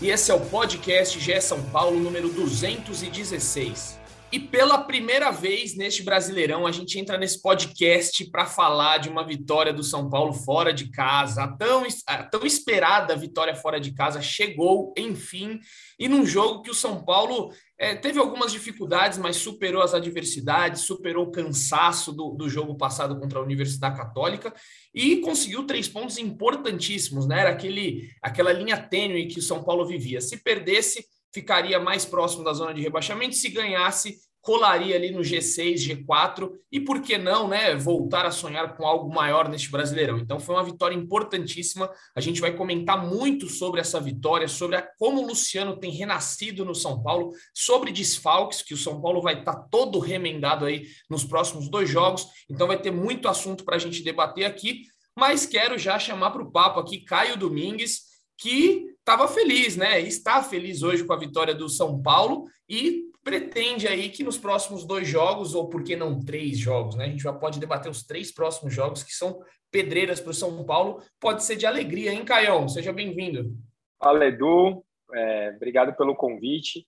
e esse é o podcast GE São Paulo número 216. E pela primeira vez neste Brasileirão, a gente entra nesse podcast para falar de uma vitória do São Paulo fora de casa. A tão, a tão esperada vitória fora de casa chegou, enfim, e num jogo que o São Paulo é, teve algumas dificuldades, mas superou as adversidades, superou o cansaço do, do jogo passado contra a Universidade Católica e conseguiu três pontos importantíssimos, né? Era aquele, aquela linha tênue que o São Paulo vivia. Se perdesse, ficaria mais próximo da zona de rebaixamento. Se ganhasse, colaria ali no G6, G4 e por que não, né, voltar a sonhar com algo maior neste Brasileirão. Então foi uma vitória importantíssima. A gente vai comentar muito sobre essa vitória, sobre a, como o Luciano tem renascido no São Paulo, sobre desfalques, que o São Paulo vai estar tá todo remendado aí nos próximos dois jogos. Então vai ter muito assunto para a gente debater aqui, mas quero já chamar para o papo aqui Caio Domingues, que estava feliz, né? Está feliz hoje com a vitória do São Paulo e pretende aí que nos próximos dois jogos, ou por que não três jogos, né? A gente já pode debater os três próximos jogos que são pedreiras para o São Paulo. Pode ser de alegria, hein, Caião? Seja bem-vindo. Fala, Edu. É, obrigado pelo convite.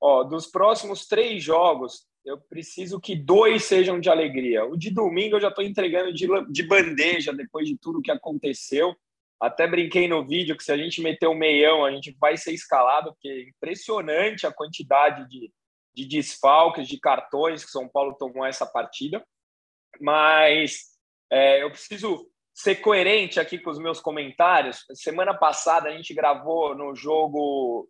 Ó, dos próximos três jogos, eu preciso que dois sejam de alegria. O de domingo eu já estou entregando de, de bandeja depois de tudo que aconteceu. Até brinquei no vídeo que se a gente meter um meião, a gente vai ser escalado, porque é impressionante a quantidade de, de desfalques, de cartões que São Paulo tomou essa partida. Mas é, eu preciso ser coerente aqui com os meus comentários. Semana passada a gente gravou no jogo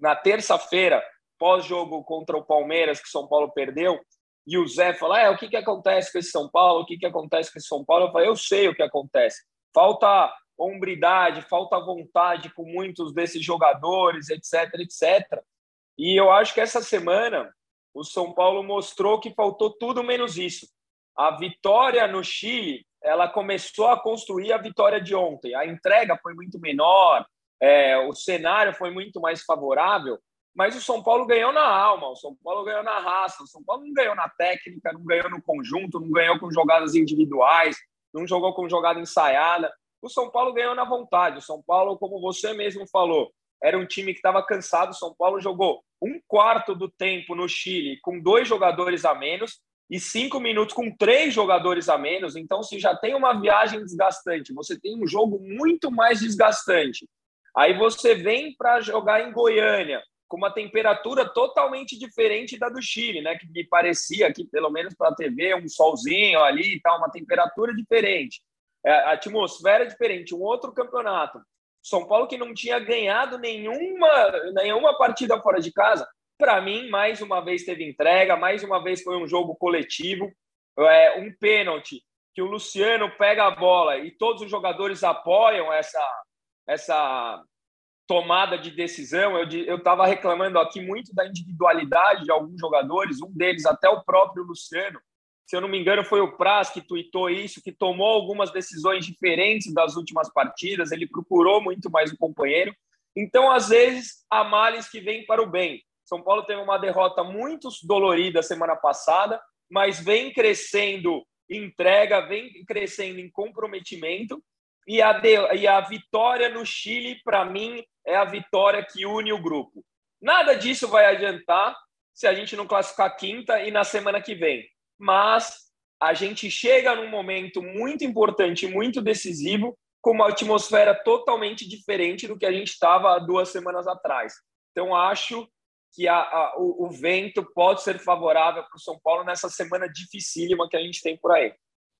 na terça-feira, pós-jogo contra o Palmeiras, que São Paulo perdeu, e o Zé falou: é, o que, que acontece com esse São Paulo? O que, que acontece com esse São Paulo? Eu falei: eu sei o que acontece. Falta hombridade, falta vontade com muitos desses jogadores, etc, etc. E eu acho que essa semana o São Paulo mostrou que faltou tudo menos isso. A vitória no Chile, ela começou a construir a vitória de ontem. A entrega foi muito menor, é, o cenário foi muito mais favorável, mas o São Paulo ganhou na alma, o São Paulo ganhou na raça, o São Paulo não ganhou na técnica, não ganhou no conjunto, não ganhou com jogadas individuais, não jogou com jogada ensaiada. O São Paulo ganhou na vontade. O São Paulo, como você mesmo falou, era um time que estava cansado. O São Paulo jogou um quarto do tempo no Chile com dois jogadores a menos e cinco minutos com três jogadores a menos. Então, se já tem uma viagem desgastante, você tem um jogo muito mais desgastante. Aí você vem para jogar em Goiânia, com uma temperatura totalmente diferente da do Chile, né? Que me parecia que, pelo menos para a TV, um solzinho ali e tal, uma temperatura diferente. É, a atmosfera é diferente. Um outro campeonato são Paulo que não tinha ganhado nenhuma, nenhuma partida fora de casa, para mim, mais uma vez teve entrega, mais uma vez foi um jogo coletivo, é, um pênalti que o Luciano pega a bola e todos os jogadores apoiam essa, essa tomada de decisão. Eu estava reclamando aqui muito da individualidade de alguns jogadores, um deles até o próprio Luciano, se eu não me engano, foi o Praz que tuitou isso, que tomou algumas decisões diferentes das últimas partidas, ele procurou muito mais o companheiro. Então, às vezes, há males que vêm para o bem. São Paulo teve uma derrota muito dolorida semana passada, mas vem crescendo entrega, vem crescendo em comprometimento. E a, de, e a vitória no Chile, para mim, é a vitória que une o grupo. Nada disso vai adiantar se a gente não classificar quinta e na semana que vem mas a gente chega num momento muito importante, muito decisivo, com uma atmosfera totalmente diferente do que a gente estava duas semanas atrás. Então, acho que a, a, o, o, vento pode ser favorável para o São Paulo nessa semana dificílima que a gente tem por aí.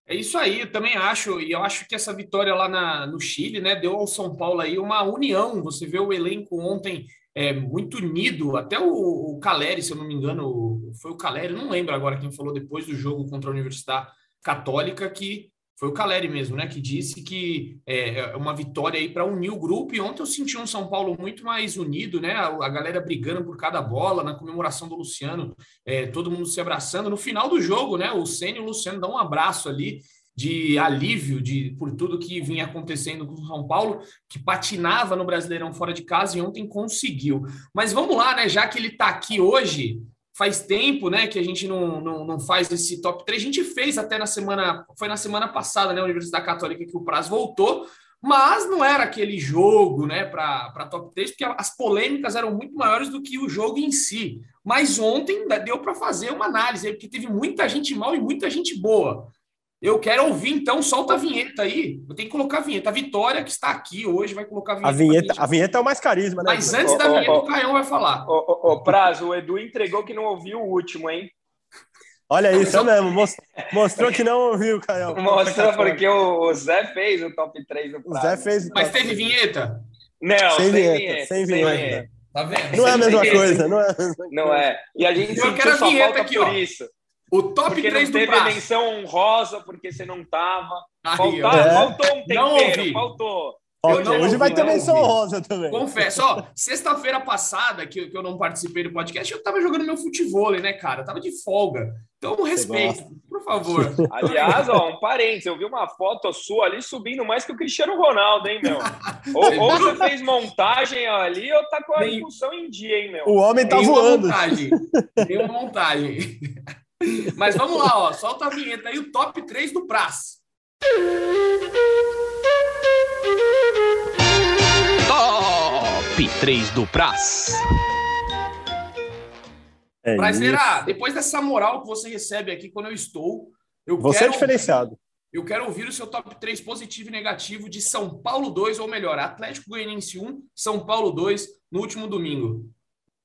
É isso aí, eu também acho, e eu acho que essa vitória lá na, no Chile, né, deu ao São Paulo aí uma união. Você vê o elenco ontem é, muito unido. Até o, o Caleri, se eu não me engano, foi o Caleri, não lembro agora quem falou depois do jogo contra a Universidade Católica, que foi o Caleri mesmo, né, que disse que é, é uma vitória aí para unir o grupo. E ontem eu senti um São Paulo muito mais unido, né? A, a galera brigando por cada bola na comemoração do Luciano, é, todo mundo se abraçando. No final do jogo, né? O Senna e o Luciano dão um abraço ali de alívio de por tudo que vinha acontecendo com o São Paulo, que patinava no Brasileirão fora de casa e ontem conseguiu. Mas vamos lá, né? Já que ele está aqui hoje, faz tempo, né, que a gente não, não, não, faz esse top 3. A gente fez até na semana, foi na semana passada, né, Universidade Católica que o prazo voltou, mas não era aquele jogo, né, para top 3, porque as polêmicas eram muito maiores do que o jogo em si. Mas ontem deu para fazer uma análise, porque teve muita gente mal e muita gente boa. Eu quero ouvir, então, solta a vinheta aí. Eu tenho que colocar a vinheta. A Vitória, que está aqui hoje, vai colocar a vinheta. A vinheta, a vinheta é o mais carisma, né? Mas antes da vinheta, o Caião vai falar. O Prazo, o Edu entregou que não ouviu o último, hein? Olha isso, é mesmo. Mostrou que não ouviu, Caião. Mostrou porque o Zé fez o top 3 do Prazo. O Zé fez. Mas teve vinheta? Não, sem, sem vinheta, vinheta. Sem vinheta. vinheta. Tá vendo? Não é a mesma coisa, não é? Não é. E a gente eu quero a vinheta aqui, por ó. isso. O top porque 3 não do teve menção honrosa porque você não tava. Aí, Faltava, é. Faltou um tempero, Não ouvi. faltou. Não hoje vai ter menção ouvi. rosa também. Confesso, ó, sexta-feira passada, que, que eu não participei do podcast, eu tava jogando meu futebol, né, cara? Eu tava de folga. Então, respeito, por favor. Aliás, ó, um parênteses, eu vi uma foto sua ali subindo mais que o Cristiano Ronaldo, hein, meu? Ou, ou você fez montagem ali ou tá com a Nem- impulsão em dia, hein, meu? O homem tá Nenhuma voando. montagem. Nenhuma montagem. Mas vamos lá, ó. Solta a vinheta aí, o top 3 do Praz. Top 3 do Praz. É isso. Prazeira, depois dessa moral que você recebe aqui quando eu estou, eu Você é quero, diferenciado. eu quero ouvir o seu top 3 positivo e negativo de São Paulo 2, ou melhor, Atlético Goianiense 1, São Paulo 2, no último domingo.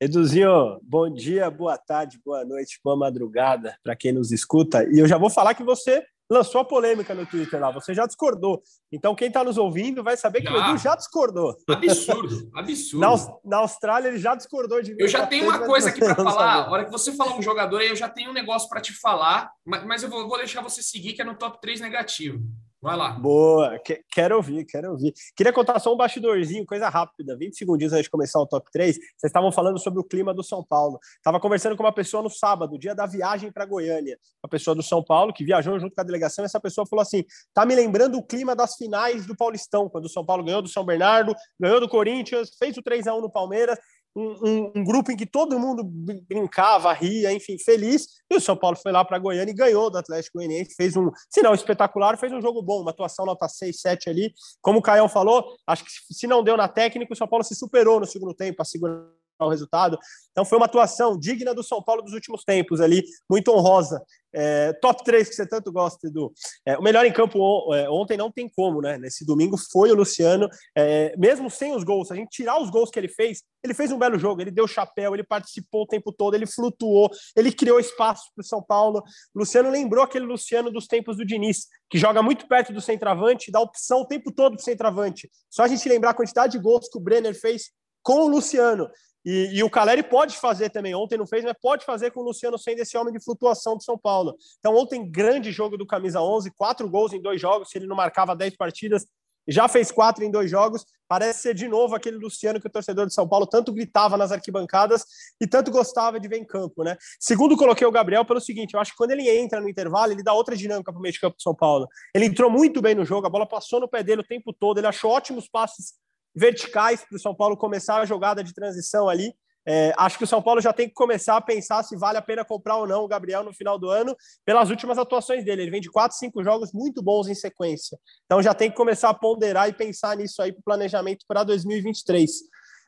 Eduzinho, bom dia, boa tarde, boa noite, boa madrugada para quem nos escuta. E eu já vou falar que você lançou a polêmica no Twitter lá, você já discordou. Então, quem está nos ouvindo vai saber que o Já. Edu já discordou. Absurdo, absurdo. Na, na Austrália, ele já discordou de mim. Eu já tenho uma coisa aqui para falar. sabia. A hora que você falar um jogador aí, eu já tenho um negócio para te falar, mas, mas eu vou, vou deixar você seguir, que é no top 3 negativo. Vai lá. Boa, que- quero ouvir, quero ouvir. Queria contar só um bastidorzinho, coisa rápida, 20 segundinhos antes de começar o top 3. Vocês estavam falando sobre o clima do São Paulo. Estava conversando com uma pessoa no sábado, dia da viagem para Goiânia. Uma pessoa do São Paulo que viajou junto com a delegação. Essa pessoa falou assim: tá me lembrando o clima das finais do Paulistão, quando o São Paulo ganhou do São Bernardo, ganhou do Corinthians, fez o 3 a 1 no Palmeiras. Um, um- grupo em que todo mundo brin- brincava, ria, enfim, feliz. E o São Paulo foi lá para Goiânia e ganhou do Atlético Goianiense. Fez um, não espetacular, fez um jogo bom, uma atuação nota 6, 7 ali. Como o Caião falou, acho que se não deu na técnica, o São Paulo se superou no segundo tempo para segurar o resultado. Então foi uma atuação digna do São Paulo dos últimos tempos ali, muito honrosa. É, top 3 que você tanto gosta, Edu. É, o melhor em campo é, ontem não tem como, né? Nesse domingo foi o Luciano, é, mesmo sem os gols, a gente tirar os gols que ele fez, ele fez um belo jogo, ele deu chapéu, ele participou o tempo todo, ele flutuou, ele criou espaço para o São Paulo. O Luciano lembrou aquele Luciano dos tempos do Diniz, que joga muito perto do centroavante, dá opção o tempo todo para o centroavante. Só a gente lembrar a quantidade de gols que o Brenner fez com o Luciano. E, e o Caleri pode fazer também. Ontem não fez, mas pode fazer com o Luciano sendo esse homem de flutuação do São Paulo. Então, ontem, grande jogo do Camisa 11, quatro gols em dois jogos. Se ele não marcava 10 partidas, já fez quatro em dois jogos. Parece ser de novo aquele Luciano que o torcedor de São Paulo tanto gritava nas arquibancadas e tanto gostava de ver em campo, né? Segundo, coloquei o Gabriel pelo seguinte: eu acho que quando ele entra no intervalo, ele dá outra dinâmica para o meio de campo do São Paulo. Ele entrou muito bem no jogo, a bola passou no pé dele o tempo todo, ele achou ótimos passes verticais para o São Paulo começar a jogada de transição ali. É, acho que o São Paulo já tem que começar a pensar se vale a pena comprar ou não o Gabriel no final do ano, pelas últimas atuações dele. Ele vem de quatro, cinco jogos muito bons em sequência. Então já tem que começar a ponderar e pensar nisso aí para o planejamento para 2023.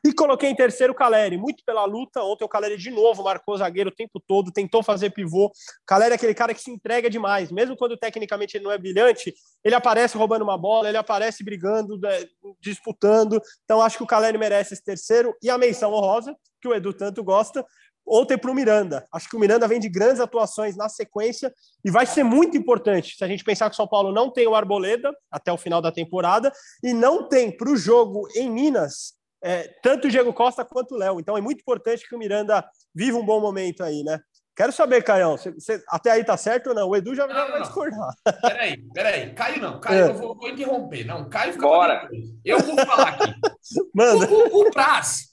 E coloquei em terceiro o Caleri, muito pela luta. Ontem o Caleri de novo marcou zagueiro o tempo todo, tentou fazer pivô. O Caleri é aquele cara que se entrega demais, mesmo quando tecnicamente ele não é brilhante, ele aparece roubando uma bola, ele aparece brigando, né, disputando. Então acho que o Caleri merece esse terceiro. E a menção honrosa, que o Edu tanto gosta, ontem para o Miranda. Acho que o Miranda vem de grandes atuações na sequência e vai ser muito importante se a gente pensar que o São Paulo não tem o Arboleda até o final da temporada e não tem para o jogo em Minas é, tanto o Diego Costa quanto o Léo. Então é muito importante que o Miranda viva um bom momento aí, né? Quero saber, Caião, você, você, até aí tá certo ou não? O Edu já, não, já vai discordar. Peraí, peraí. Caio não, Caio, é. eu vou, vou, interromper. Não, Caio fica Bora. Eu vou falar aqui. Manda. O, o, o Praz,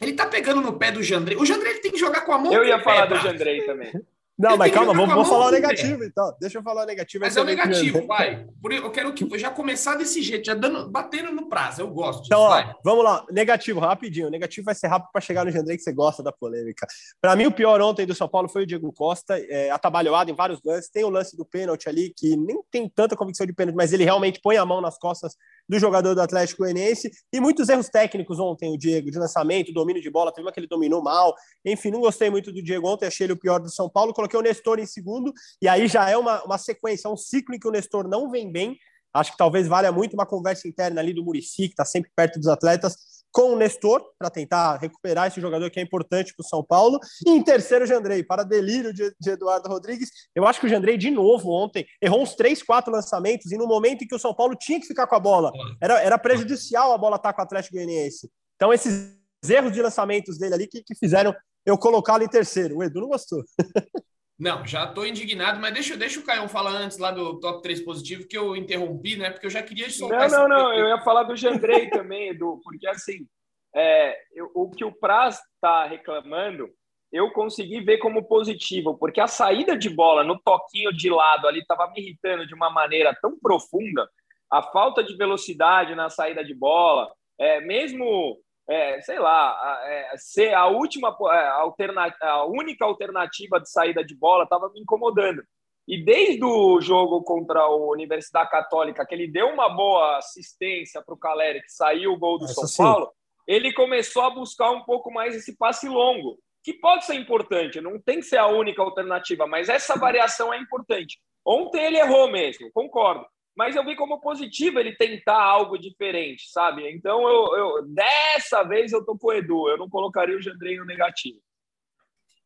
ele tá pegando no pé do Jandrei. O Jandrei ele tem que jogar com a mão. Eu ia falar do Jandrei também. Não, mas calma, vamos, vamos falar o negativo, então. Deixa eu falar o negativo. Mas é o negativo, vai. Eu quero que já começar desse jeito, já dando, batendo no prazo. Eu gosto disso, Então, ó, vamos lá. Negativo, rapidinho. O negativo vai ser rápido para chegar no Jandrei, que você gosta da polêmica. Para mim, o pior ontem do São Paulo foi o Diego Costa, é, atabalhoado em vários lances. Tem o lance do pênalti ali, que nem tem tanta convicção de pênalti, mas ele realmente põe a mão nas costas do jogador do Atlético Goianiense. E muitos erros técnicos ontem, o Diego, de lançamento, domínio de bola. Teve uma que ele dominou mal. Enfim, não gostei muito do Diego ontem, achei ele o pior do São Paulo. Coloquei o Nestor em segundo, e aí já é uma, uma sequência, um ciclo em que o Nestor não vem bem. Acho que talvez valha muito uma conversa interna ali do Murici, que está sempre perto dos atletas, com o Nestor, para tentar recuperar esse jogador que é importante para o São Paulo. E em terceiro, o Jandrei, para delírio de, de, Eduardo Rodrigues. Eu acho que o Jandrei, de novo, ontem, errou uns três, quatro lançamentos, e no momento em que o São Paulo tinha que ficar com a bola, era, era prejudicial a bola estar tá com o Atlético Goianiense. Então, esses erros de lançamentos dele ali que, que fizeram eu colocá-lo em terceiro. O Edu não gostou. Não, já estou indignado, mas deixa, deixa o Caio falar antes lá do top 3 positivo, que eu interrompi, né? Porque eu já queria soltar. Não, não, não, eu ia falar do Jandrei também, Edu, porque assim, é, eu, o que o Praz está reclamando, eu consegui ver como positivo, porque a saída de bola no toquinho de lado ali estava me irritando de uma maneira tão profunda, a falta de velocidade na saída de bola, é, mesmo é, sei lá, é, ser a última é, alternativa, a única alternativa de saída de bola estava me incomodando. E desde o jogo contra a Universidade Católica, que ele deu uma boa assistência para o Caleri, que saiu o gol do Essa São sim. Paulo, ele começou a buscar um pouco mais esse passe longo, que pode ser importante, não tem que ser a única alternativa, mas essa variação é importante. Ontem ele errou mesmo, concordo mas eu vi como positivo ele tentar algo diferente, sabe? Então, eu, eu dessa vez eu tô com o Edu, eu não colocaria o Jandrei no negativo.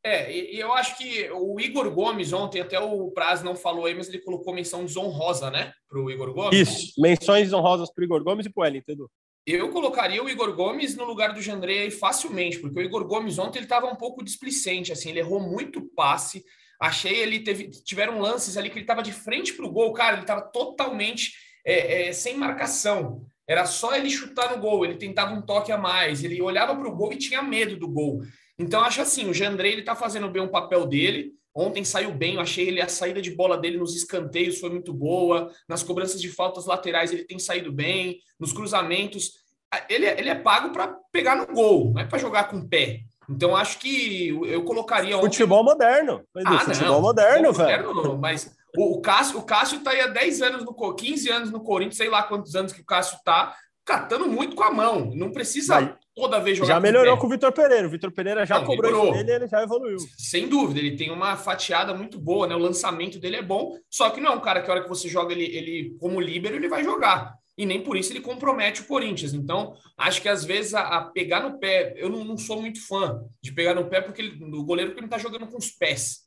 É, e eu acho que o Igor Gomes ontem, até o Praz não falou aí, mas ele colocou menção desonrosa, né, para o Igor Gomes. Isso, menções desonrosas para o Igor Gomes e para o Wellington, Edu. Eu colocaria o Igor Gomes no lugar do Jandrei aí facilmente, porque o Igor Gomes ontem ele estava um pouco displicente, assim, ele errou muito passe, Achei ele teve tiveram lances ali que ele estava de frente para o gol, cara, ele estava totalmente é, é, sem marcação. Era só ele chutar no gol, ele tentava um toque a mais, ele olhava para o gol e tinha medo do gol. Então acho assim, o Jandrei ele está fazendo bem o papel dele. Ontem saiu bem, eu achei ele a saída de bola dele nos escanteios foi muito boa, nas cobranças de faltas laterais ele tem saído bem, nos cruzamentos ele, é, ele é pago para pegar no gol, não é para jogar com o pé. Então, acho que eu colocaria. Futebol ontem... moderno. Ah, futebol não, moderno, velho. Moderno, mas o, o Cássio, o Cássio está aí há 10 anos no 15 anos no Corinthians, sei lá quantos anos que o Cássio está, catando muito com a mão. Não precisa toda vez jogar. Já melhorou com, com o Vitor Pereira. O Vitor Pereira já não, cobrou melhorou. ele, ele já evoluiu. Sem dúvida, ele tem uma fatiada muito boa, né? O lançamento dele é bom, só que não é um cara que a hora que você joga ele, ele como líbero, ele vai jogar e nem por isso ele compromete o Corinthians. Então, acho que às vezes a, a pegar no pé, eu não, não, sou muito fã de pegar no pé porque ele, o goleiro que não está jogando com os pés.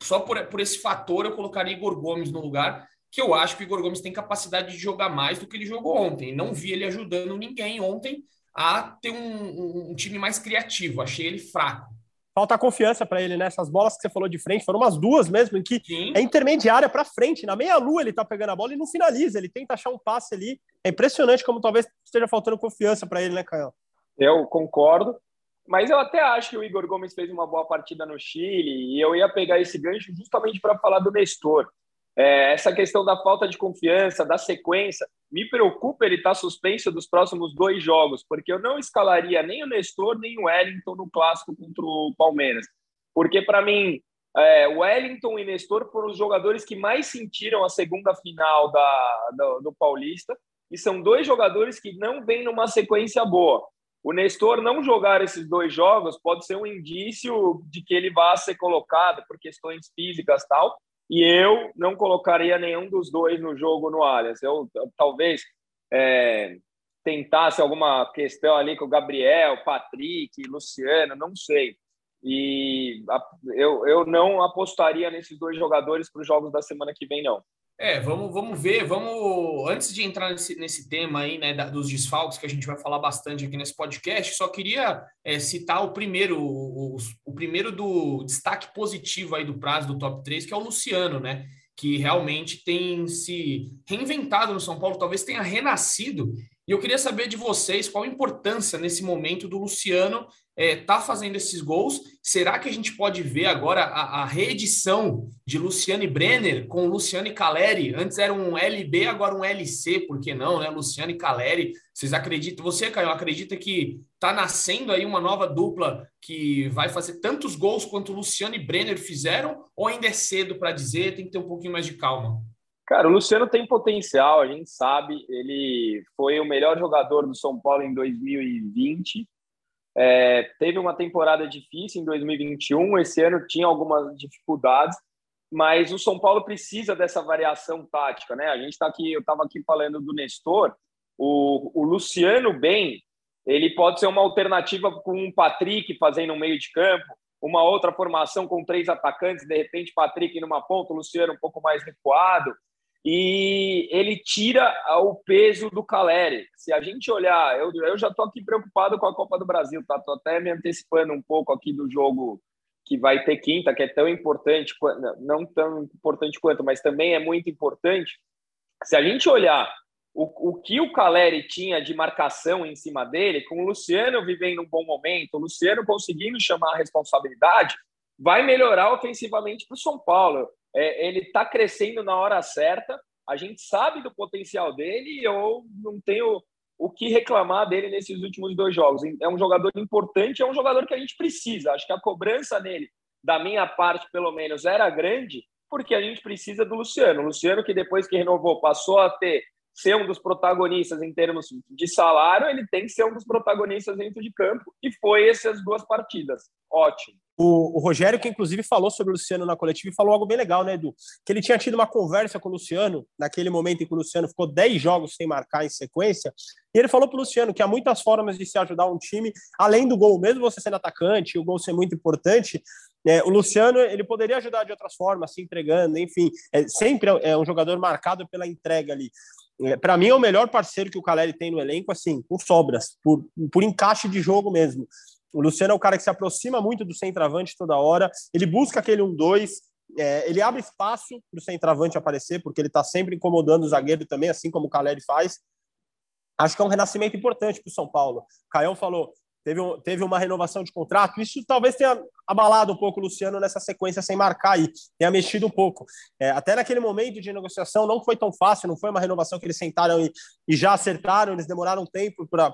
Só por, por esse fator eu colocaria Igor Gomes no lugar, que eu acho que o Igor Gomes tem capacidade de jogar mais do que ele jogou ontem. Não vi ele ajudando ninguém ontem a ter um, um, time mais criativo. Achei ele fraco falta confiança para ele nessas né? bolas que você falou de frente. Foram umas duas mesmo, em que Sim. é intermediária para frente. Na meia-lua ele tá pegando a bola e não finaliza. Ele tenta achar um passe ali. É impressionante como talvez esteja faltando confiança para ele, né, Caio? Eu concordo. Mas eu até acho que o Igor Gomes fez uma boa partida no Chile e eu ia pegar esse gancho justamente para falar do Nestor. É, essa questão da falta de confiança, da sequência, me preocupa ele estar tá suspenso dos próximos dois jogos, porque eu não escalaria nem o Nestor nem o Wellington no clássico contra o Palmeiras. Porque, para mim, é, Wellington e Nestor foram os jogadores que mais sentiram a segunda final da, do, do Paulista, e são dois jogadores que não vêm numa sequência boa. O Nestor não jogar esses dois jogos pode ser um indício de que ele vá ser colocado por questões físicas tal, e eu não colocaria nenhum dos dois no jogo no Allianz. Eu, talvez é, tentasse alguma questão ali com o Gabriel, Patrick, Luciano, não sei. E eu, eu não apostaria nesses dois jogadores para os jogos da semana que vem, não. É, vamos, vamos ver, vamos antes de entrar nesse, nesse tema aí, né, da, dos desfalques que a gente vai falar bastante aqui nesse podcast, só queria é, citar o primeiro, o, o, primeiro do destaque positivo aí do prazo do top 3, que é o Luciano, né? Que realmente tem se reinventado no São Paulo, talvez tenha renascido. E eu queria saber de vocês qual a importância nesse momento do Luciano é, tá fazendo esses gols. Será que a gente pode ver agora a, a reedição de Luciano e Brenner com Luciano e Caleri? Antes era um LB, agora um LC, por que não, né? Luciano e Caleri. Vocês acreditam? Você, Caio, acredita que tá nascendo aí uma nova dupla que vai fazer tantos gols quanto Luciano e Brenner fizeram? Ou ainda é cedo para dizer? Tem que ter um pouquinho mais de calma. Cara, o Luciano tem potencial, a gente sabe. Ele foi o melhor jogador do São Paulo em 2020 é, teve uma temporada difícil em 2021, esse ano tinha algumas dificuldades, mas o São Paulo precisa dessa variação tática, né? A gente está aqui, eu estava aqui falando do Nestor, o, o Luciano bem, ele pode ser uma alternativa com o Patrick fazendo um meio de campo, uma outra formação com três atacantes, de repente Patrick numa ponta, o Luciano um pouco mais recuado e ele tira o peso do Caleri. Se a gente olhar, eu, eu já estou aqui preocupado com a Copa do Brasil, tá? Tô até me antecipando um pouco aqui do jogo que vai ter quinta, que é tão importante, não tão importante quanto, mas também é muito importante. Se a gente olhar o, o que o Caleri tinha de marcação em cima dele, com o Luciano vivendo um bom momento, o Luciano conseguindo chamar a responsabilidade, vai melhorar ofensivamente para o São Paulo é, ele está crescendo na hora certa. A gente sabe do potencial dele e eu não tenho o que reclamar dele nesses últimos dois jogos. É um jogador importante, é um jogador que a gente precisa. Acho que a cobrança nele, da minha parte pelo menos, era grande, porque a gente precisa do Luciano. O Luciano, que depois que renovou, passou a ter ser um dos protagonistas em termos de salário, ele tem que ser um dos protagonistas dentro de campo, e foi essas duas partidas. Ótimo. O, o, Rogério, que inclusive falou sobre o Luciano na coletiva, falou algo bem legal, né, Edu? Que ele tinha tido uma conversa com o Luciano, naquele momento em que o Luciano ficou 10 jogos sem marcar em sequência, e ele falou para o Luciano que há muitas formas de se ajudar um time, além do gol, mesmo você sendo atacante, o gol ser muito importante, é, o Luciano ele poderia ajudar de outras formas, se entregando, enfim, é, sempre é um jogador marcado pela entrega ali. É, para mim é o melhor parceiro que o Caleri tem no elenco, assim, com sobras, por, por encaixe de jogo mesmo. O Luciano é o cara que se aproxima muito do centroavante toda hora, ele busca aquele 1-2, é, ele abre espaço para o centroavante aparecer, porque ele está sempre incomodando o zagueiro também, assim como o Caleri faz. Acho que é um renascimento importante para o São Paulo. Caião falou, teve, um, teve uma renovação de contrato. Isso talvez tenha abalado um pouco o Luciano nessa sequência sem marcar aí, tenha mexido um pouco. É, até naquele momento de negociação não foi tão fácil, não foi uma renovação que eles sentaram e, e já acertaram, eles demoraram um tempo para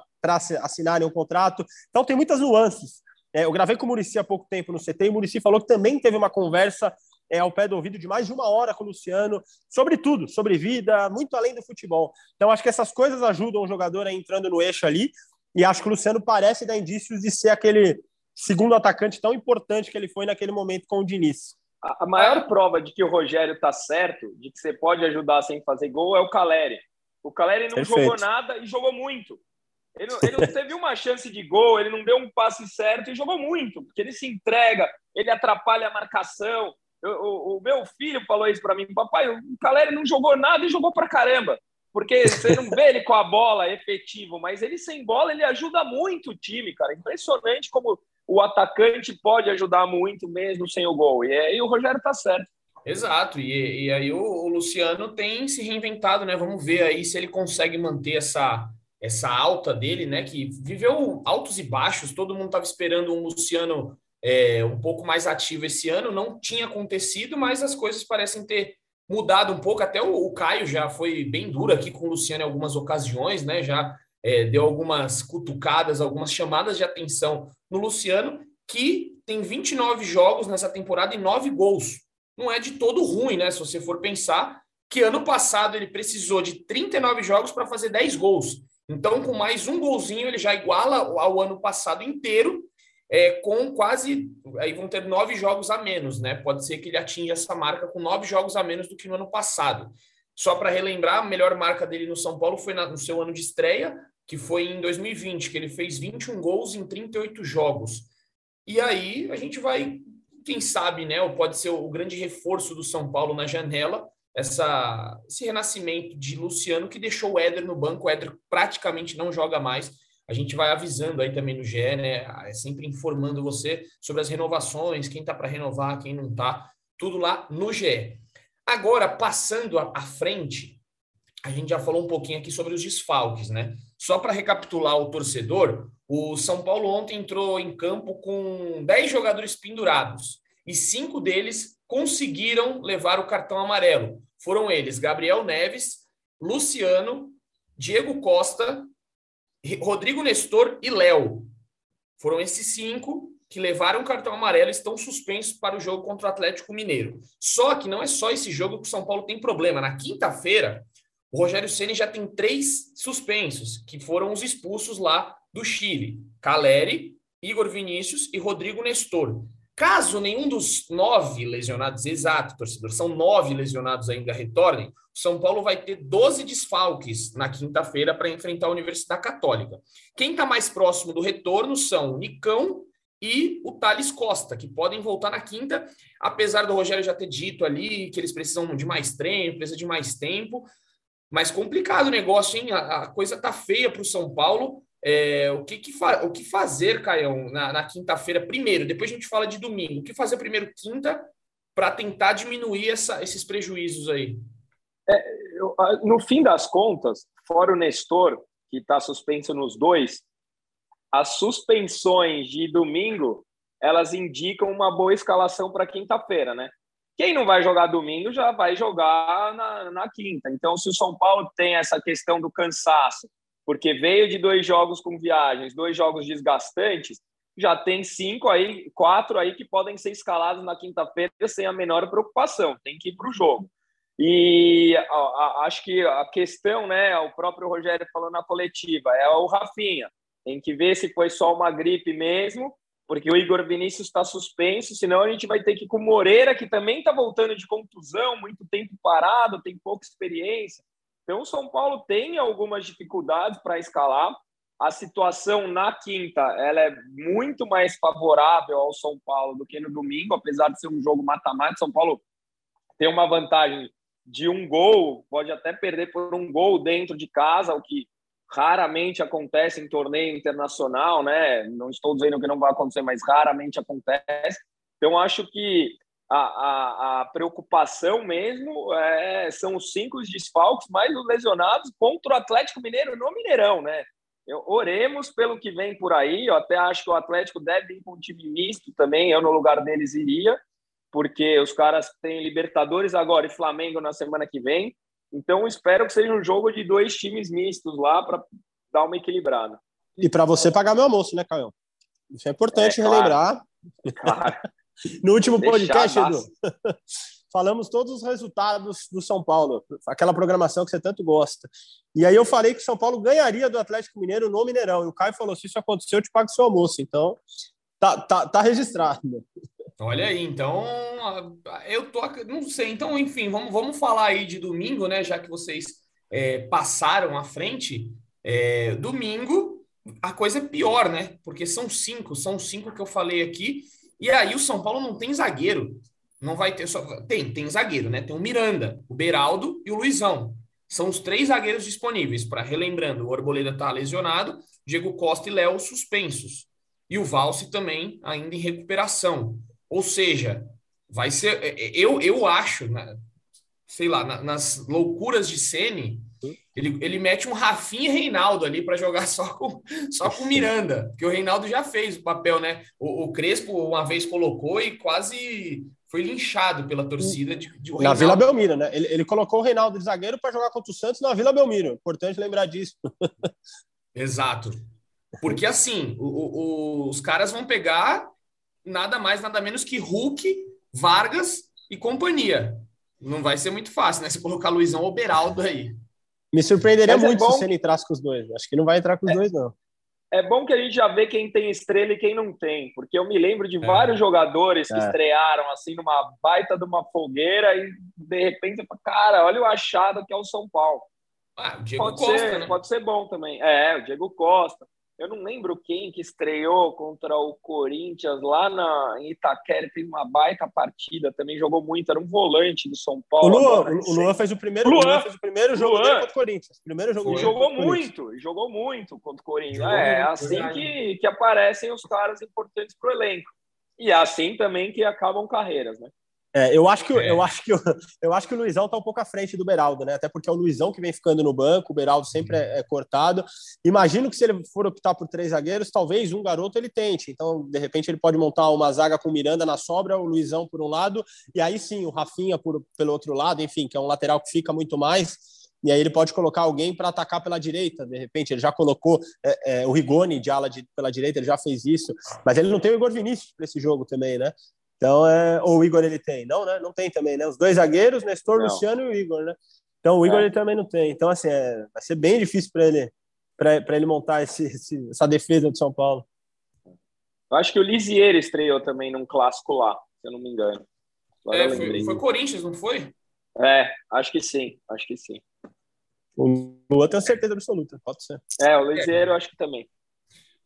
assinarem o um contrato. Então tem muitas nuances. É, eu gravei com o Murici há pouco tempo no CT e o Murici falou que também teve uma conversa é, ao pé do ouvido de mais de uma hora com o Luciano sobre tudo, sobre vida, muito além do futebol. Então acho que essas coisas ajudam o jogador a entrando no eixo ali. E acho que o Luciano parece dar indícios de ser aquele segundo atacante tão importante que ele foi naquele momento com o Diniz. A maior prova de que o Rogério está certo, de que você pode ajudar sem fazer gol, é o Caleri. O Caleri não Perfeito. jogou nada e jogou muito. Ele, ele não teve uma chance de gol, ele não deu um passe certo e jogou muito, porque ele se entrega, ele atrapalha a marcação. Eu, o, o, meu filho falou isso para mim: papai, o Caleri não jogou nada e jogou para caramba porque você não vê ele com a bola efetivo, mas ele sem bola ele ajuda muito o time, cara. Impressionante como o atacante pode ajudar muito mesmo sem o gol. E aí o Rogério tá certo. Exato, e, e aí o, o, Luciano tem se reinventado, né? Vamos ver aí se ele consegue manter essa, essa alta dele, né? Que viveu altos e baixos, todo mundo estava esperando um Luciano é, um pouco mais ativo esse ano, não tinha acontecido, mas as coisas parecem ter mudado um pouco. Até o, o Caio já foi bem duro aqui com o Luciano em algumas ocasiões, né? Já é, deu algumas cutucadas, algumas chamadas de atenção no Luciano, que tem 29 jogos nessa temporada e 9 gols. Não é de todo ruim, né? Se você for pensar que ano passado ele precisou de 39 jogos para fazer 10 gols. Então, com mais um golzinho, ele já iguala ao ano passado inteiro é, com quase. Aí vão ter nove jogos a menos, né? Pode ser que ele atinja essa marca com nove jogos a menos do que no ano passado. Só para relembrar, a melhor marca dele no São Paulo foi na, no seu ano de estreia, que foi em 2020, que ele fez 21 gols em 38 jogos. E aí a gente vai, quem sabe, né? Ou pode ser o grande reforço do São Paulo na janela, essa, esse renascimento de Luciano que deixou o Éder no banco. O Éder praticamente não joga mais. A gente vai avisando aí também no GE, né? É sempre informando você sobre as renovações, quem tá para renovar, quem não tá, tudo lá no GE. Agora, passando à frente, a gente já falou um pouquinho aqui sobre os desfalques, né? Só para recapitular o torcedor, o São Paulo ontem entrou em campo com 10 jogadores pendurados e cinco deles conseguiram levar o cartão amarelo. Foram eles Gabriel Neves, Luciano, Diego Costa, Rodrigo Nestor e Léo. Foram esses cinco que levaram o cartão amarelo e estão suspensos para o jogo contra o Atlético Mineiro. Só que não é só esse jogo que o São Paulo tem problema. Na quinta-feira, o Rogério Ceni já tem três suspensos, que foram os expulsos lá do Chile: Caleri, Igor Vinícius e Rodrigo Nestor. Caso nenhum dos nove lesionados, exato, torcedor, são nove lesionados ainda retornem, o São Paulo vai ter 12 desfalques na quinta-feira para enfrentar a Universidade Católica. Quem está mais próximo do retorno são o Nicão e o Thales Costa, que podem voltar na quinta, apesar do Rogério já ter dito ali que eles precisam de mais treino, precisa de mais tempo. Mas complicado o negócio, hein? A, a coisa tá feia para o São Paulo. É, o, que, que o que fazer, Caião, na, na quinta-feira, primeiro, depois a gente fala de domingo. O que fazer primeiro quinta para tentar diminuir essa, esses prejuízos aí? É, eu, no fim das contas, fora o Nestor, que está suspenso nos dois, as suspensões de domingo elas indicam uma boa escalação para quinta-feira, né? Quem não vai jogar domingo já vai jogar na, na quinta. Então, se o São Paulo tem essa questão do cansaço, porque veio de dois jogos com viagens, dois jogos desgastantes, já tem cinco aí, quatro aí que podem ser escalados na quinta-feira sem a menor preocupação, tem que ir para o jogo. E a, a, acho que a questão, né, o próprio Rogério falou na coletiva, é o Rafinha. Tem que ver se foi só uma gripe mesmo, porque o Igor Vinícius está suspenso, senão a gente vai ter que ir com o Moreira, que também está voltando de contusão, muito tempo parado, tem pouca experiência. Então, o São Paulo tem algumas dificuldades para escalar. A situação na quinta ela é muito mais favorável ao São Paulo do que no domingo, apesar de ser um jogo mata-mata. São Paulo tem uma vantagem de um gol, pode até perder por um gol dentro de casa, o que raramente acontece em torneio internacional, né? Não estou dizendo que não vai acontecer, mas raramente acontece. Então, acho que a, a, a, preocupação mesmo é, são os cinco desfalques, mais os lesionados contra o Atlético Mineiro no Mineirão, né? Eu, oremos pelo que vem por aí. Eu até acho que o Atlético deve ir com um time misto também. Eu, no lugar deles, iria, porque os caras têm Libertadores agora e Flamengo na semana que vem. Então, espero que seja um jogo de dois times mistos lá para dar uma equilibrada. E para você pagar meu almoço, né, Caio? Isso é importante é, relembrar. Claro. No último podcast, Edu, falamos todos os resultados do São Paulo, aquela programação que você tanto gosta. E aí eu falei que o São Paulo ganharia do Atlético Mineiro no Mineirão. E o Caio falou: se isso acontecer, eu te pago seu almoço. Então, tá, tá, tá registrado. Olha aí, então eu tô. Não sei, então, enfim, vamos, vamos falar aí de domingo, né? Já que vocês é, passaram à frente. É, domingo, a coisa é pior, né? Porque são cinco, são cinco que eu falei aqui. E aí o São Paulo não tem zagueiro. Não vai ter só. Tem, tem zagueiro, né? Tem o Miranda, o Beraldo e o Luizão. São os três zagueiros disponíveis. Para relembrando, o Arboleda está lesionado, Diego Costa e Léo suspensos. E o Valse também ainda em recuperação. Ou seja, vai ser. É, é, eu, eu acho, sei lá, nas loucuras de Sene, ele, ele mete um Rafinha e Reinaldo ali para jogar só com, só com Miranda, porque o Reinaldo já fez o papel, né? O, o Crespo uma vez colocou e quase foi linchado pela torcida de, de Na Vila Belmiro, né? Ele, ele colocou o Reinaldo de zagueiro para jogar contra o Santos na Vila Belmiro. Importante lembrar disso. Exato. Porque assim, o, o, os caras vão pegar nada mais, nada menos que Hulk, Vargas e companhia. Não vai ser muito fácil, né? Se colocar Luizão ou Beraldo aí. Me surpreenderia Mas é muito é se ele entrasse com os dois. Acho que não vai entrar com os é, dois, não. É bom que a gente já vê quem tem estrela e quem não tem, porque eu me lembro de é. vários jogadores que é. estrearam assim numa baita de uma fogueira e de repente, cara, olha o achado que é o São Paulo. Ah, o Diego pode Costa, ser, né? Pode ser bom também. É, o Diego Costa. Eu não lembro quem que estreou contra o Corinthians lá na, em Itaquera, fez uma baita partida, também jogou muito, era um volante do São Paulo. O Luan, agora, o Luan fez o primeiro, Luan, Luan fez o primeiro jogo Luan, contra o Corinthians. Primeiro jogo jogou muito, jogou muito contra o Corinthians. Jogou é, muito, assim que, que aparecem os caras importantes para o elenco. E é assim também que acabam carreiras, né? É, eu acho que é. eu acho que eu, acho que o Luizão está um pouco à frente do Beraldo, né? Até porque é o Luizão que vem ficando no banco, o Beraldo sempre é, é, cortado. Imagino que se ele for optar por três zagueiros, talvez um garoto ele tente. Então, de repente, ele pode montar uma zaga com Miranda na sobra, o Luizão por um lado, e aí sim o Rafinha por, pelo outro lado, enfim, que é um lateral que fica muito mais. E aí ele pode colocar alguém para atacar pela direita. De repente, ele já colocou é, é, o Rigoni de ala de, pela direita, ele já fez isso. Mas ele não tem o Igor Vinícius para esse jogo também, né? Então, é, ou o Igor ele tem? Não, né? Não tem também, né? Os dois zagueiros, Nestor, não. Luciano e o Igor, né? Então, o Igor é. ele também não tem. Então, assim, é, vai ser bem difícil para ele para ele montar esse, esse, essa defesa de São Paulo. Eu acho que o Lisier estreou também num clássico lá, se eu não me engano. É, foi, foi, Corinthians, não foi? É, acho que sim, acho que sim. O Lua tem certeza absoluta, pode ser. É, o Lisier eu acho que também.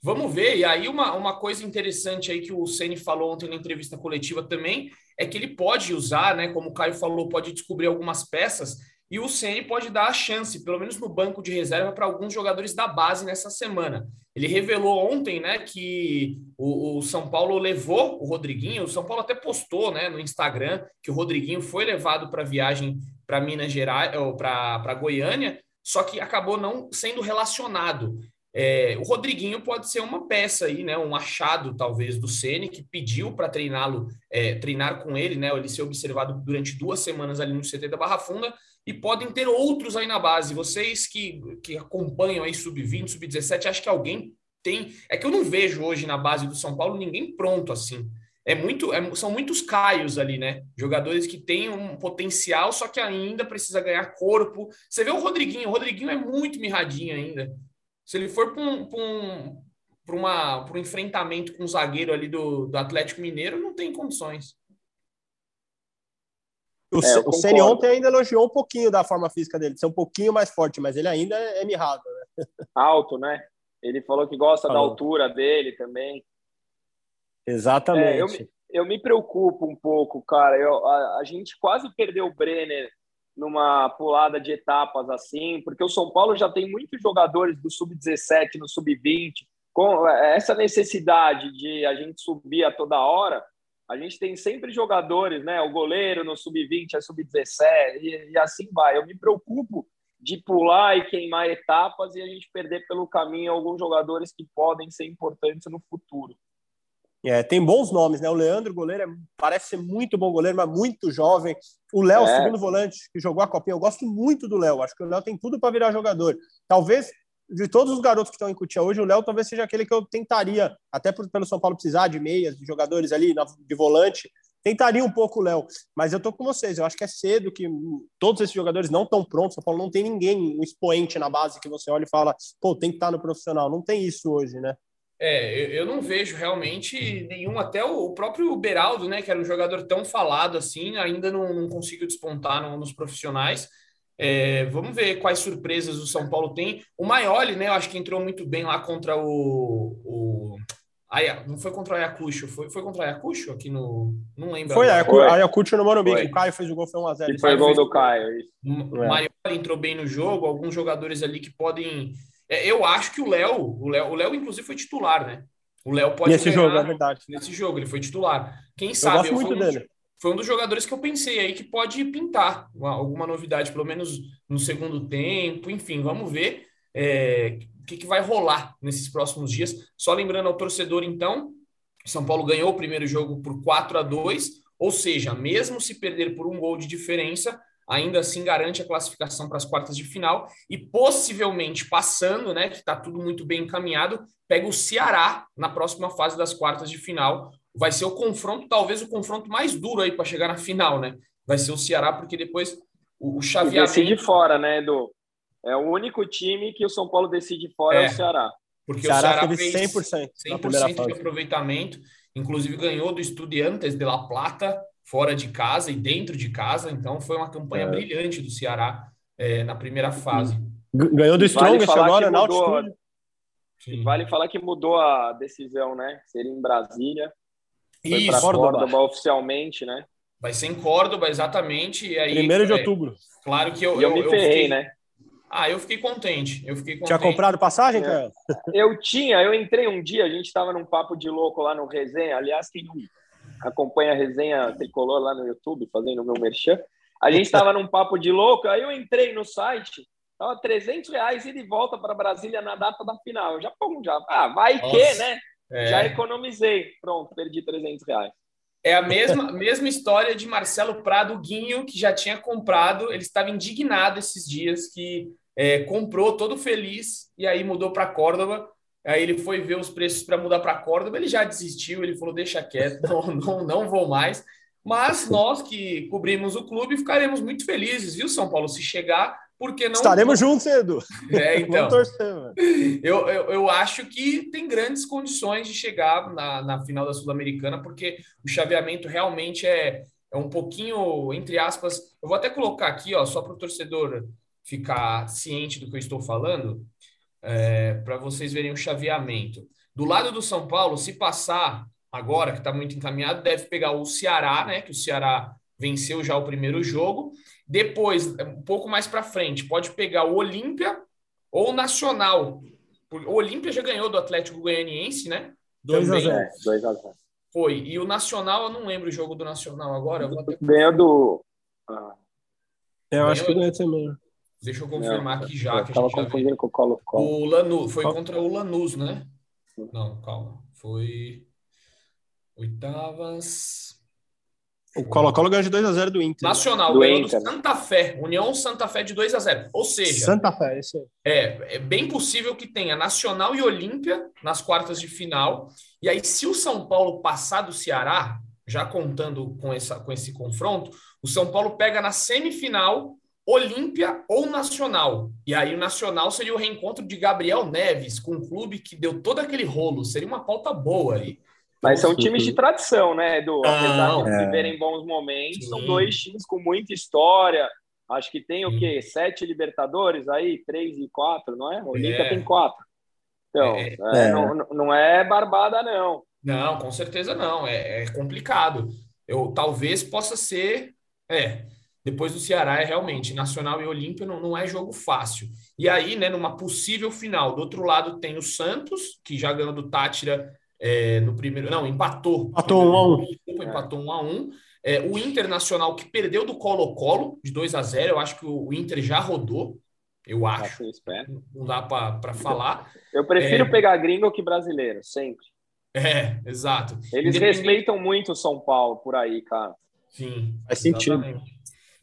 Vamos ver. E aí, uma, uma coisa interessante aí que o Ceni falou ontem na entrevista coletiva também é que ele pode usar, né? Como o Caio falou, pode descobrir algumas peças e o Ceni pode dar a chance, pelo menos no banco de reserva, para alguns jogadores da base nessa semana. Ele revelou ontem, né, que o, o, São Paulo levou o Rodriguinho. O São Paulo até postou, né, no Instagram que o Rodriguinho foi levado para viagem para Minas Gerais ou para Goiânia, só que acabou não sendo relacionado. É, o Rodriguinho pode ser uma peça aí, né? Um achado, talvez, do Ceni que pediu para treiná-lo, é, treinar com ele, né? Ele ser observado durante duas semanas ali no CT da Barra Funda, e podem ter outros aí na base. Vocês que, que acompanham aí sub-20, sub-17, acho que alguém tem. É que eu não vejo hoje na base do São Paulo ninguém pronto assim. É muito, é, são muitos caios ali, né? Jogadores que têm um potencial, só que ainda precisa ganhar corpo. Você vê o Rodriguinho, o Rodriguinho é muito mirradinho ainda. Se ele for para um, um, uma, um enfrentamento com o zagueiro ali do, do Atlético Mineiro, não tem condições. O, é, o Ceni ontem ainda elogiou um pouquinho da forma física dele, de ser um pouquinho mais forte, mas ele ainda é mirrado. Né? Alto, né? Ele falou que gosta falou. da altura dele também. Exatamente. É, eu, eu, me preocupo um pouco, cara. Eu, a, a, gente quase perdeu o Brenner numa pulada de etapas assim, porque o São Paulo já tem muitos jogadores do sub-17, no sub-20, com essa necessidade de a gente subir a toda hora. A gente tem sempre jogadores, né? O goleiro no sub-20, é sub-17 e, e assim vai. Eu me preocupo de pular e queimar etapas e a gente perder pelo caminho alguns jogadores que podem ser importantes no futuro. É, tem bons nomes, né? O Leandro, goleiro, é, parece ser muito bom goleiro, mas muito jovem. O Léo, é. segundo volante, que jogou a copinha, eu gosto muito do Léo. Acho que o Léo tem tudo para virar jogador. Talvez, de todos os garotos que estão em Cutia hoje, o Léo talvez seja aquele que eu tentaria, até por, pelo São Paulo precisar de meias, de jogadores ali de volante, tentaria um pouco o Léo. Mas eu tô com vocês, eu acho que é cedo, que todos esses jogadores não estão prontos. São Paulo não tem ninguém, um expoente na base que você olha e fala, pô, tem que estar tá no profissional. Não tem isso hoje, né? É, eu, não vejo realmente nenhum, até o, próprio Beraldo, né, que era um jogador tão falado assim, ainda não, não conseguiu despontar no, nos profissionais. É, vamos ver quais surpresas o São Paulo tem. O Maioli, né, eu acho que entrou muito bem lá contra o. o Aya, não foi contra o Ayacucho, foi, foi contra o Ayacucho aqui no. Não lembro. Foi Ayacucho, Ayacucho no Morumbi, o Caio fez o gol, foi 1x0. Foi o gol do Caio. O é. Maioli entrou bem no jogo, alguns jogadores ali que podem eu acho que o Léo, o Léo, o Léo, inclusive, foi titular, né? O Léo pode Nesse jogo, é verdade. Nesse jogo, ele foi titular. Quem sabe? Eu muito um, dele. Foi um dos jogadores que eu pensei aí que pode pintar uma, alguma novidade, pelo menos no segundo tempo. Enfim, vamos ver é, o que, que vai rolar nesses próximos dias. Só lembrando ao torcedor, então, São Paulo ganhou o primeiro jogo por 4 a 2 ou seja, mesmo se perder por um gol de diferença, ainda assim garante a classificação para as quartas de final e possivelmente passando, né, que está tudo muito bem encaminhado, pega o Ceará na próxima fase das quartas de final. Vai ser o confronto, talvez o confronto mais duro aí para chegar na final, né? Vai ser o Ceará, porque depois o, o chaveamento... decide fora, né, Edu? É o único time que o São Paulo decide fora é, é o Ceará. Porque o Ceará, o Ceará fez 100%, 100% de aproveitamento, inclusive ganhou do Estudiantes de La Plata fora de casa e dentro de casa. Então foi uma campanha é. brilhante do Ceará é, na primeira fase. Ganhou do Strongest vale agora na altitude. Vale falar que mudou a decisão, né? Seria em Brasília. Foi Isso, Córdoba oficialmente, né? vai ser em Córdoba, exatamente. E aí, Primeiro de é, outubro. Claro que eu, E eu me ferrei, fiquei- né? Ah, eu fiquei contente. Eu fiquei contente. Tinha comprado passagem, É. Caio? Eu tinha, eu entrei um dia, a gente estava num papo de louco lá no Resenha. Aliás, quem não acompanha a Resenha Tricolor lá no YouTube, fazendo o meu merchan, a gente estava num papo de louco, aí eu entrei no site, tava 300 reais e volta para Brasília na data da final. Já, pum, já, ah, vai que, Nossa. né? É. Já economizei. Pronto, perdi 300 reais. É a mesma, mesma história de Marcelo Prado Guinho, que já tinha comprado. Ele estava indignado esses dias, que é, comprou todo feliz e aí mudou para Córdoba. Aí ele foi ver os preços para mudar para Córdoba. Ele já desistiu, ele falou: deixa quieto, não, não, não vou mais. Mas nós que cobrimos o clube ficaremos muito felizes, viu, São Paulo? Se chegar, porque não. Estaremos juntos, Edu. É, então. Vamos torcer, mano. Eu, eu, eu acho que tem grandes condições de chegar na, na final da Sul-Americana, porque o chaveamento realmente é, é um pouquinho, entre aspas. Eu vou até colocar aqui, ó, só para o torcedor ficar ciente do que eu estou falando, para vocês verem o chaveamento. Do lado do São Paulo, se passar agora, que está muito encaminhado, deve pegar o Ceará, né? Que o Ceará venceu já o primeiro jogo. Depois, um pouco mais para frente, pode pegar o Olímpia ou o Nacional. O Olímpia já ganhou do Atlético Goianiense, né? 2 a Também 0. É, 2 a 0 Foi. E o Nacional, eu não lembro o jogo do Nacional agora. Eu vou até- Ganhou do. Ah, Eu acho que ganhou também. Deixa eu confirmar não, aqui já. eu Que a tava gente já vê. confundindo com o Colo-Colo. O Lanús, foi contra o Lanús, né? Não, calma. Foi oitavas. O Colo-Colo ganhou de 2 a 0 do Inter. Nacional Do ganhou Inter. do Santa Fé, União Santa Fé de 2 a 0. Ou seja, Santa Fé, isso aí. é, é bem possível que tenha Nacional e Olímpia nas quartas de final. E aí, se o São Paulo passar do Ceará, já contando com, essa, com esse confronto, o São Paulo pega na semifinal Olímpia ou Nacional. E aí o Nacional seria o reencontro de Gabriel Neves com um clube que deu todo aquele rolo. Seria uma pauta boa aí. Mas são Uhum. times de tradição, né, Edu? Apesar Não, de é. viverem bons momentos, são Sim. dois times com muita história. Acho que tem o Sim. quê? Sete Libertadores aí, três e quatro, não é? O Olímpia É. tem quatro. Então, É. é, É. Não, não é barbada, não. Não, com certeza não. É, é complicado. Eu talvez possa ser. É, depois do Ceará é realmente Nacional e Olímpia não, não é jogo fácil. E aí, né, numa possível final, do outro lado tem o Santos, que já ganhou do Tátira é, no primeiro. Não, empatou. Empatou um a um. Desculpa, empatou um a um. É, o Internacional que perdeu do Colo-Colo de 2 a 0 eu acho que o, Inter já rodou. Eu acho. Não dá para falar. Eu prefiro É. pegar gringo que brasileiro, sempre. É, exato. Eles Independente- respeitam muito o São Paulo por aí, cara. Sim. Faz sentido.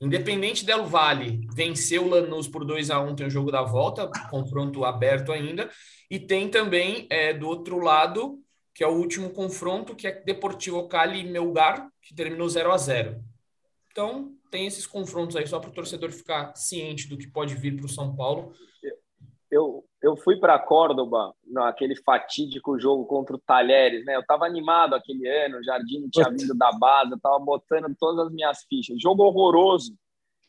Independente Del Valle vencer o Lanús por 2 a 1 tem o jogo da volta, confronto aberto ainda. E tem também, é, do outro lado, que é o último confronto, que é Deportivo Cali e Melgar, que terminou 0 a 0 Então, tem esses confrontos aí, só para o torcedor ficar ciente do que pode vir para o São Paulo. Eu, eu fui para Córdoba naquele fatídico jogo contra o Talheres, né? Eu estava animado aquele ano, o Jardim tinha vindo da base, eu estava botando todas as minhas fichas. Jogo horroroso,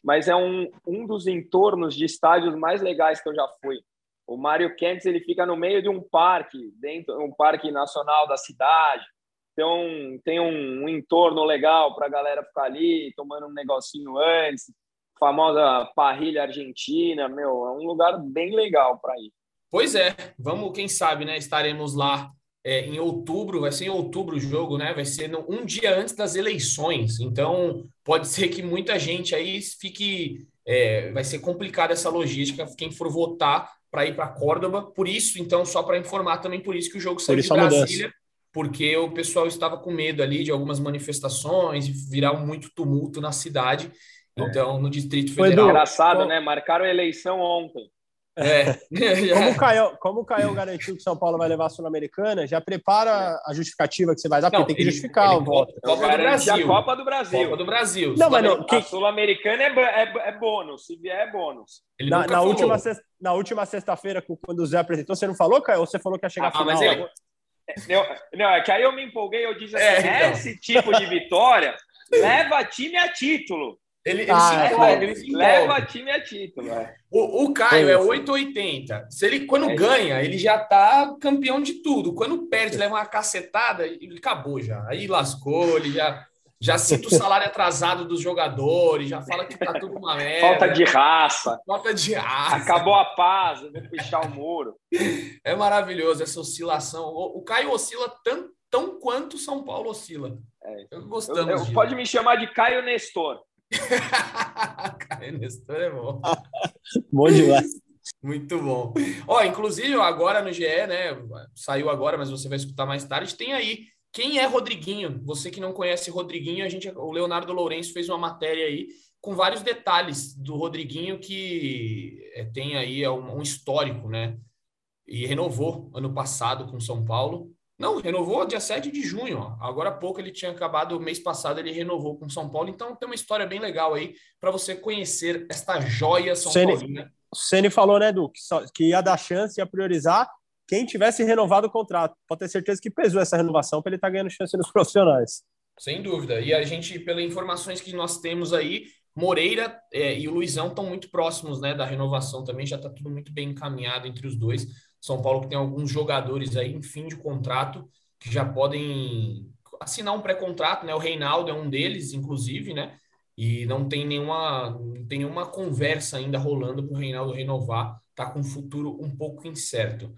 mas é um, um dos entornos de estádios mais legais que eu já fui. O Mário Kempis, ele fica no meio de um parque, dentro um parque nacional da cidade. Então, tem um, um entorno legal para a galera ficar ali, tomando um negocinho antes famosa parrilha argentina, meu, é um lugar bem legal para ir. Pois é, vamos, quem sabe, né? Estaremos lá é, em outubro, vai ser em outubro o jogo, né? Vai ser no, um dia antes das eleições. Então, pode ser que muita gente aí fique. é, vai ser complicada essa logística, quem for votar para ir para Córdoba. Por isso, então, só para informar também, por isso que o jogo saiu de. Brasília, porque o pessoal estava com medo ali de algumas manifestações, virar muito tumulto na cidade. Então, no Distrito Foi Federal. do- Engraçado, né? Marcaram a eleição ontem. É. Como o Caio, como o Caio garantiu que o São Paulo vai levar a Sul-Americana, já prepara a justificativa que você vai dar, porque Não, tem que ele- justificar ele o voto. Copa do Brasil. a Copa do Brasil. Copa do Brasil. Não, mas não, Sul-Americana. A Sul-Americana é, é, é bônus. Se vier, é bônus. Ele Na, na última, sexta- na última sexta-feira, quando o Zé apresentou, você não falou, Caio? Ou você falou que ia chegar Ah, a mas final? ele- Eu, não, é que aí eu me empolguei, eu disse assim, É, então. esse tipo de vitória leva time a título. Ele, ele Ah, se é, empolga, ele se. Leva time a título. É. O, o Caio é Isso. 880. Se ele, quando É. ganha, ele já tá campeão de tudo. Quando perde, leva uma cacetada, ele acabou já. Aí lascou, ele já, já cita o salário atrasado dos jogadores, já fala que tá tudo uma merda. Falta de raça. falta de ar. Acabou a paz, eu vou puxar o muro. É maravilhoso essa oscilação. O, o Caio oscila tão, tão quanto o São Paulo oscila. É. Eu Eu- gostamos eu- disso. pode me chamar de Caio Nestor. Caio Nestor é bom. Bom demais. Muito bom. Ó, inclusive, agora no GE, né? Saiu agora, mas você vai escutar mais tarde. Tem aí quem é Rodriguinho. Você que não conhece Rodriguinho, a gente, o Leonardo Lourenço fez uma matéria aí com vários detalhes do Rodriguinho que é, tem aí é um, um histórico, né? E renovou ano passado com São Paulo. Não, renovou dia 7 de junho. Ó. Agora há pouco ele tinha acabado, mês passado ele renovou com São Paulo. Então tem uma história bem legal aí para você conhecer esta joia São Ceni- Paulina. O Ceni falou, né, Edu, que, ia dar chance, ia priorizar quem tivesse renovado o contrato. Pode ter certeza que pesou essa renovação para ele estar ganhando chance nos profissionais. Sem dúvida. E a gente, pelas informações que nós temos aí, Moreira é, e o Luizão estão muito próximos né, da renovação também, já está tudo muito bem encaminhado entre os dois. São Paulo que tem alguns jogadores aí em fim de contrato que já podem assinar um pré-contrato, né? O Reinaldo é um deles, inclusive, né? E não tem nenhuma, não tem nenhuma conversa ainda rolando para o Reinaldo renovar, tá com um futuro um pouco incerto.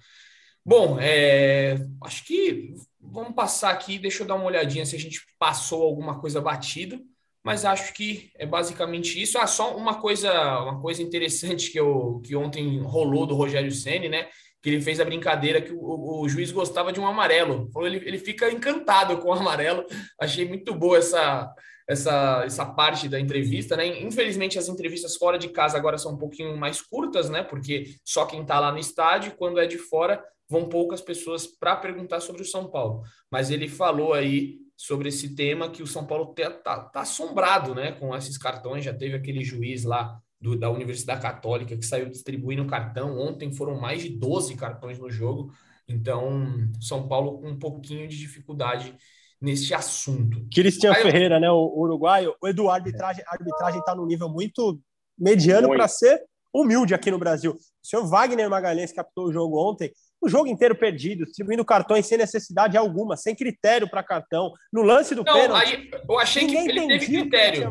Bom, é, acho que vamos passar aqui, deixa eu dar uma olhadinha se a gente passou alguma coisa batida, mas acho que é basicamente isso. Ah, só uma coisa, uma coisa interessante que, eu, que ontem rolou do Rogério Ceni, né? Que ele fez a brincadeira que o, o- o juiz gostava de um amarelo. Falou, Ele, ele fica encantado com o amarelo. Achei muito boa essa, essa, essa parte da entrevista, né? Infelizmente, as entrevistas fora de casa agora são um pouquinho mais curtas, né? Porque só quem tá lá no estádio, quando é de fora, vão poucas pessoas para perguntar sobre o São Paulo. Mas ele falou aí sobre esse tema que o São Paulo tá, tá, tá assombrado, né? Com esses cartões. Já teve aquele juiz lá do, da Universidade Católica que saiu distribuindo cartão. Ontem foram mais de 12 cartões no jogo. Então, São Paulo com um pouquinho de dificuldade nesse assunto. Cristian Aí Ferreira, né, o uruguaio. O Edu, a arbitragem, está num nível muito mediano para ser humilde aqui no Brasil. O senhor Wagner Magalhães captou o jogo ontem, o jogo inteiro perdido, distribuindo cartões sem necessidade alguma, sem critério para cartão. No lance do Não, pênalti, aí eu achei que ele teve critério.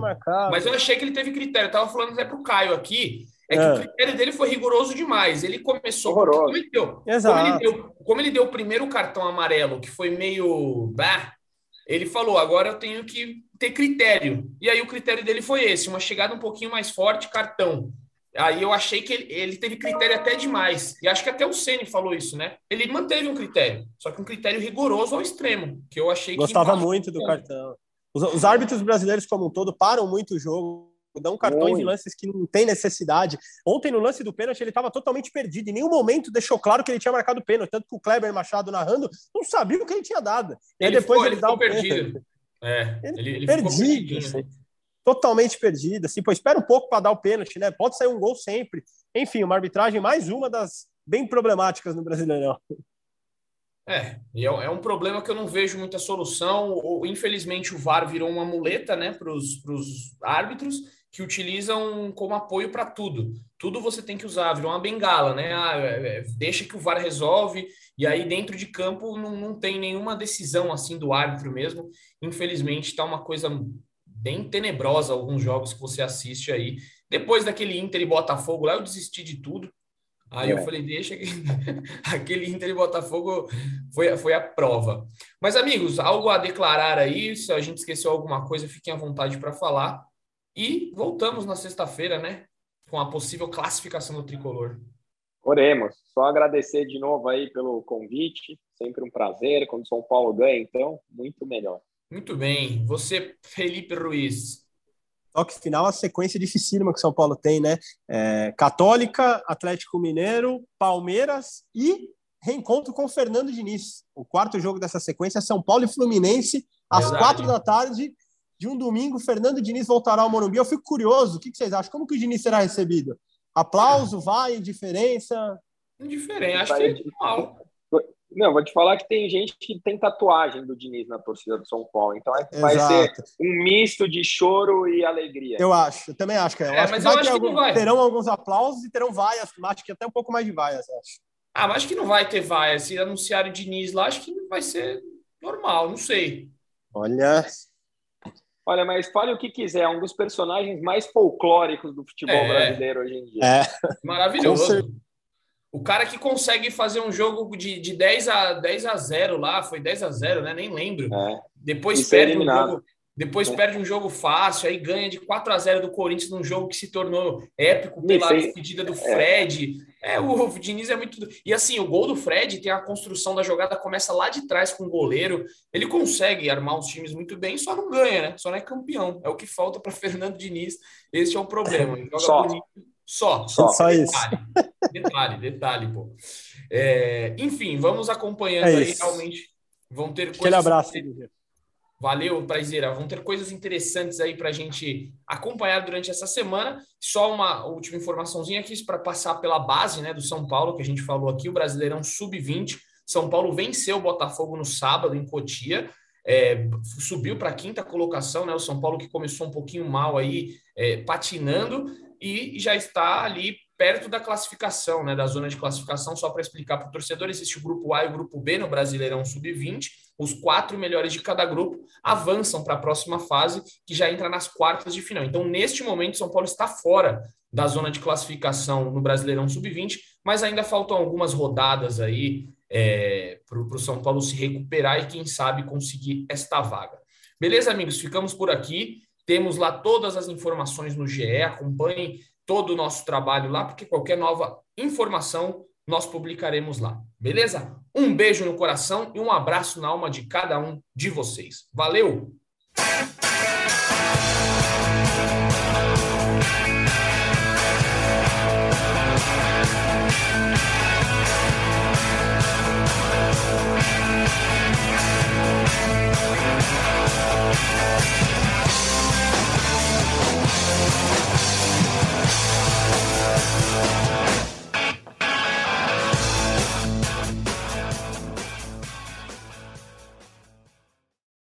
Mas eu achei que ele teve critério. Eu tava falando até pro Caio aqui. É que É. o critério dele foi rigoroso demais. Ele começou. Horroroso. Como ele, deu, como, Exato. ele deu, como ele deu o primeiro cartão amarelo, que foi meio. Bah, ele falou: agora eu tenho que ter critério. E aí o critério dele foi esse: uma chegada um pouquinho mais forte, cartão. Aí eu achei que ele, ele teve critério até demais. E acho que até o Ceni falou isso, né? Ele manteve um critério, só que um critério rigoroso ao extremo, que eu achei Gostava que. muito do cartão. Os, os árbitros brasileiros, como um todo, param muito o jogo, dão cartões Muito. em lances que não tem necessidade. Ontem, no lance do pênalti, ele estava totalmente perdido. Em nenhum momento deixou claro que ele tinha marcado pênalti. Tanto que o Kleber Machado narrando não sabia o que ele tinha dado. E aí Ele depois ficou- ele, ele dá o pênalti. perdido. É, Ele ele, ele ficou perdido, perdidinho. Totalmente perdido. Assim, pô, espera um pouco para dar o pênalti, né? Pode sair um gol sempre. Enfim, uma arbitragem mais uma das bem problemáticas no Brasileirão. É, e é, é um problema que eu não vejo muita solução. Infelizmente, o VAR virou uma muleta né, para os árbitros que utilizam como apoio para tudo. Tudo você tem que usar, virou uma bengala, né? Ah, é, é, deixa que o VAR resolve, e aí dentro de campo não, não tem nenhuma decisão assim do árbitro mesmo. Infelizmente, está uma coisa bem tenebrosa alguns jogos que você assiste aí. Depois daquele Inter e Botafogo lá, eu desisti de tudo. Aí É. eu falei, deixa que aquele Inter e Botafogo foi, foi a prova. Mas, amigos, algo a declarar aí? Se a gente esqueceu alguma coisa, fiquem à vontade para falar. E voltamos na sexta-feira, né? Com a possível classificação do tricolor. Oremos. Só agradecer de novo aí pelo convite. Sempre um prazer. Quando São Paulo ganha, então, muito melhor. Muito bem. Você, Felipe Ruiz. Toque final, a sequência dificílima que o São Paulo tem, né? É, Católica, Atlético Mineiro, Palmeiras e reencontro com o Fernando Diniz. O quarto jogo dessa sequência é São Paulo e Fluminense, às Verdade. quatro da tarde de um domingo. Fernando Diniz voltará ao Morumbi. Eu fico curioso, o que vocês acham? Como que o Diniz será recebido? Aplauso, vai, indiferença? Indiferente. Acho que é normal. Não, vou te falar que tem gente que tem tatuagem do Diniz na torcida do São Paulo. Então é, vai ser um misto de choro e alegria. Eu acho, eu também acho que é. Eu é, acho mas que eu acho que algum, não vai. Terão alguns aplausos e terão vaias, acho que até um pouco mais de vaias, acho. Ah, mas acho que não vai ter vaias. Se anunciarem o Diniz lá, acho que vai ser normal, não sei. Olha. Olha, mas fale o que quiser, é um dos personagens mais folclóricos do futebol é. brasileiro hoje em dia. É. Maravilhoso. O cara que consegue fazer um jogo de, de 10, a, 10 a 0 lá, foi 10 a 0 né? Nem lembro. É. Depois perde um jogo. Depois é. perde um jogo fácil, aí ganha de 4 a 0 do Corinthians num jogo que se tornou épico pela despedida do é. Fred. É, o Diniz é muito. E assim, o gol do Fred tem a construção da jogada, começa lá de trás com o goleiro. Ele consegue armar os times muito bem, só não ganha, né? Só não é campeão. É o que falta para Fernando Diniz. Esse é o problema. Ele joga só. bonito. Só, só, só detalhe, isso. Detalhe, detalhe, pô. É, enfim, vamos acompanhando é aí. Realmente vão ter coisas. Aquele abraço. Valeu, Prazeira. Vão ter coisas interessantes aí para a gente acompanhar durante essa semana. Só uma última informaçãozinha aqui para passar pela base né, do São Paulo, que a gente falou aqui, o Brasileirão Sub-20. São Paulo venceu o Botafogo no sábado em Cotia. É, subiu para a quinta colocação, né? O São Paulo que começou um pouquinho mal aí, é, patinando, e já está ali perto da classificação, né, da zona de classificação, só para explicar para o torcedor, existe o grupo A e o grupo B no Brasileirão Sub-20, os quatro melhores de cada grupo avançam para a próxima fase, que já entra nas quartas de final. Então, neste momento, São Paulo está fora da zona de classificação no Brasileirão Sub-20, mas ainda faltam algumas rodadas aí é, para o São Paulo se recuperar e, quem sabe, conseguir esta vaga. Beleza, amigos? Ficamos por aqui. Temos lá todas as informações no GE. Acompanhem todo o nosso trabalho lá, porque qualquer nova informação nós publicaremos lá. Beleza? Um beijo no coração e um abraço na alma de cada um de vocês. Valeu!